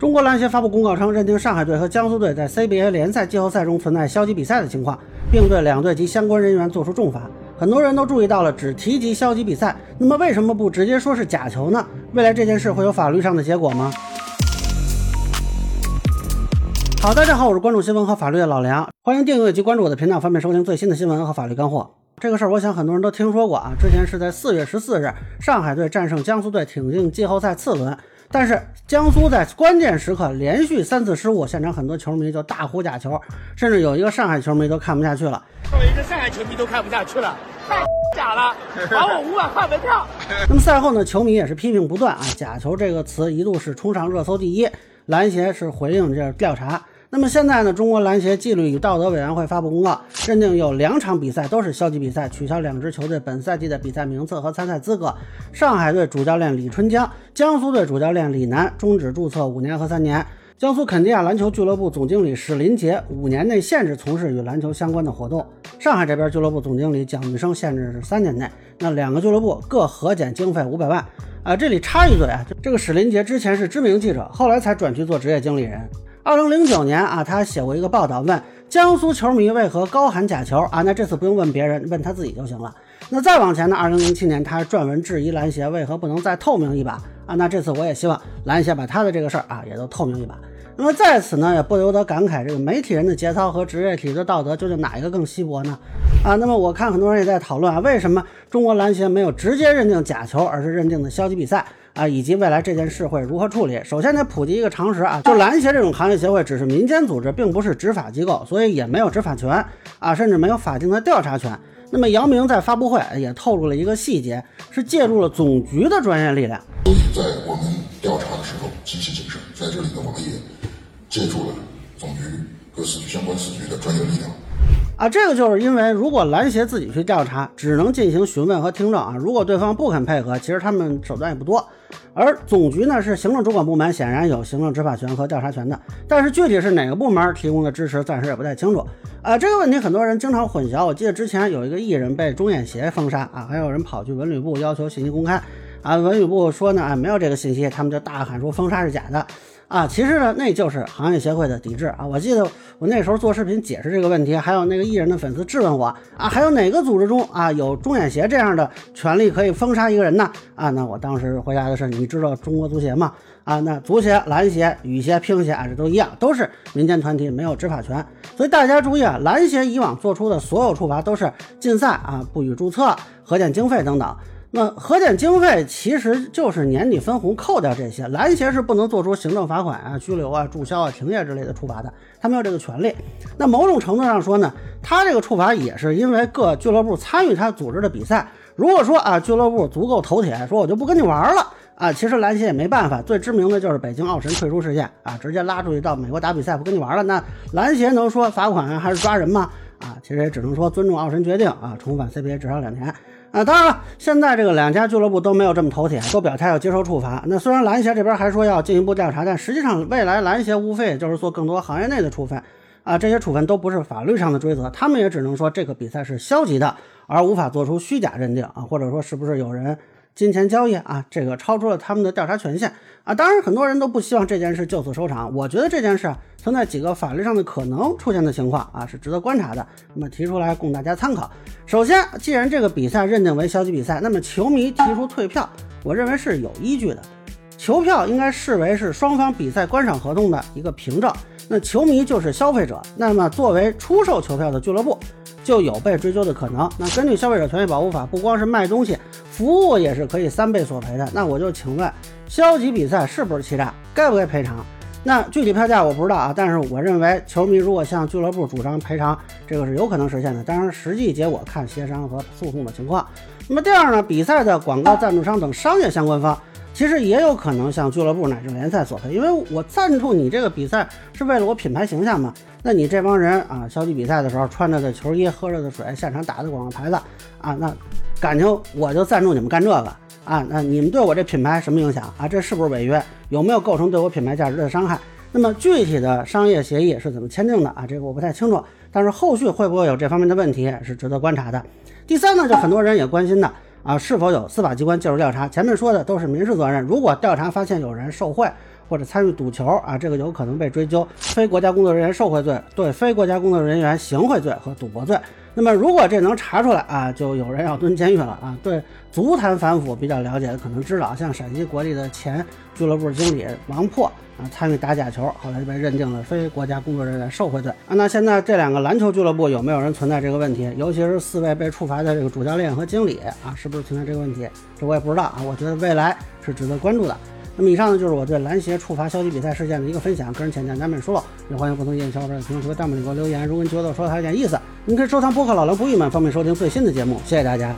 中国篮协发布公告称，认定上海队和江苏队在 CBA 联赛季后赛中存在消极比赛的情况，并对两队及相关人员作出重罚。很多人都注意到了，只提及消极比赛，那么为什么不直接说是假球呢？未来这件事会有法律上的结果吗？好，大家好，我是关注新闻和法律的老梁，欢迎订阅及关注我的频道，方便收听最新的新闻和法律干货。这个事儿，我想很多人都听说过啊。之前是在四月十四日，上海队战胜江苏队，挺进季后赛次轮。但是江苏在关键时刻连续三次失误，现场很多球迷就大呼假球，甚至有一个上海球迷都看不下去了。作为一个上海球迷都看不下去了，太假了，罚我五百块门票。那么赛后呢，球迷也是批评不断啊，假球这个词一度是冲上热搜第一，篮协是回应这调查。那么现在呢？中国篮协纪律与道德委员会发布公告，认定有两场比赛都是消极比赛，取消两支球队本赛季的比赛名次和参赛资格。上海队主教练李春江，江苏队主教练李楠终止注册五年和三年。江苏肯尼亚篮球俱乐部总经理史林杰五年内限制从事与篮球相关的活动。上海这边俱乐部总经理蒋玉生限制是三年内。那两个俱乐部各核减经费五百万。啊，这里插一嘴啊，这个史林杰之前是知名记者，后来才转去做职业经理人。二零零九年啊，他写过一个报道，问江苏球迷为何高喊假球啊？那这次不用问别人，问他自己就行了。那再往前呢？二零零七年，他撰文质疑篮协为何不能再透明一把啊？那这次我也希望篮协把他的这个事儿啊也都透明一把。那么在此呢，也不由得感慨，这个媒体人的节操和职业体制的道德究竟哪一个更稀薄呢？啊，那么我看很多人也在讨论啊，为什么中国篮协没有直接认定假球，而是认定的消极比赛？啊，以及未来这件事会如何处理？首先得普及一个常识啊，就篮协这种行业协会只是民间组织，并不是执法机构，所以也没有执法权啊，甚至没有法定的调查权。那么姚明在发布会也透露了一个细节，是借助了总局的专业力量。所以在我们调查的时候极其谨慎，在这里呢，我们也借助了总局和司局相关司局的专业力量。啊，这个就是因为，如果篮协自己去调查，只能进行询问和听证啊。如果对方不肯配合，其实他们手段也不多。而总局呢是行政主管部门，显然有行政执法权和调查权的。但是具体是哪个部门提供的支持，暂时也不太清楚。啊，这个问题很多人经常混淆。我记得之前有一个艺人被中演协封杀啊，还有人跑去文旅部要求信息公开啊，文旅部说呢，啊没有这个信息，他们就大喊说封杀是假的。啊，其实呢，那就是行业协会的抵制啊！我记得我那时候做视频解释这个问题，还有那个艺人的粉丝质问我啊，还有哪个组织中啊有中演协这样的权利可以封杀一个人呢？啊，那我当时回答的是，你知道中国足协吗？啊，那足协、篮协、羽协、乒协啊，这都一样，都是民间团体，没有执法权。所以大家注意啊，篮协以往做出的所有处罚都是禁赛啊、不予注册、核减经费等等。那核减经费其实就是年底分红扣掉这些，篮协是不能做出行政罚款啊、拘留啊、注销啊、停业之类的处罚的，他没有这个权利。那某种程度上说呢，他这个处罚也是因为各俱乐部参与他组织的比赛。如果说啊，俱乐部足够头铁，说我就不跟你玩了啊，其实篮协也没办法。最知名的就是北京奥神退出事件啊，直接拉出去到美国打比赛，不跟你玩了。那篮协能说罚款还是抓人吗？啊，其实也只能说尊重奥神决定啊，重返 CBA 至少两年。啊，当然了，现在这个两家俱乐部都没有这么头铁，都表态要接受处罚。那虽然篮协这边还说要进一步调查，但实际上未来篮协无非也就是做更多行业内的处分。啊，这些处分都不是法律上的追责，他们也只能说这个比赛是消极的，而无法做出虚假认定啊，或者说是不是有人。金钱交易啊，这个超出了他们的调查权限啊。当然，很多人都不希望这件事就此收场。我觉得这件事，存在几个法律上的可能出现的情况啊，是值得观察的。那么提出来供大家参考。首先，既然这个比赛认定为消极比赛，那么球迷提出退票，我认为是有依据的。球票应该视为是双方比赛观赏合同的一个凭证。那球迷就是消费者，那么作为出售球票的俱乐部。就有被追究的可能。那根据消费者权益保护法，不光是卖东西，服务也是可以三倍索赔的。那我就请问，消极比赛是不是欺诈？该不该赔偿？那具体票价我不知道啊。但是我认为，球迷如果向俱乐部主张赔偿，这个是有可能实现的。当然，实际结果看协商和诉讼的情况。那么第二呢，比赛的广告赞助商等商业相关方。其实也有可能像俱乐部乃至联赛索赔，因为我赞助你这个比赛是为了我品牌形象嘛。那你这帮人啊，消极比赛的时候穿着的球衣、喝着的水、现场打的广告牌子啊，那感情我就赞助你们干这个啊？那你们对我这品牌什么影响啊？这是不是违约？有没有构成对我品牌价值的伤害？那么具体的商业协议是怎么签订的啊？这个我不太清楚，但是后续会不会有这方面的问题是值得观察的。第三呢，就很多人也关心的。啊，是否有司法机关介入调查？前面说的都是民事责任。如果调查发现有人受贿，或者参与赌球啊，这个有可能被追究非国家工作人员受贿罪、对非国家工作人员行贿罪和赌博罪。那么如果这能查出来啊，就有人要蹲监狱了啊。对足坛反腐比较了解的可能知道，像陕西国立的前俱乐部经理王破啊，参与打假球，后来就被认定了非国家工作人员受贿罪啊。那现在这两个篮球俱乐部有没有人存在这个问题？尤其是四位被处罚的这个主教练和经理啊，是不是存在这个问题？这我也不知道啊。我觉得未来是值得关注的。那么以上呢，就是我对篮协处罚消极比赛事件的一个分享，个人浅见难免疏漏，也欢迎不同意见小伙伴在评论区和弹幕里给我留言。如果你觉得我说的还有点意思，你可以收藏播客老刘不郁闷，方便收听最新的节目。谢谢大家。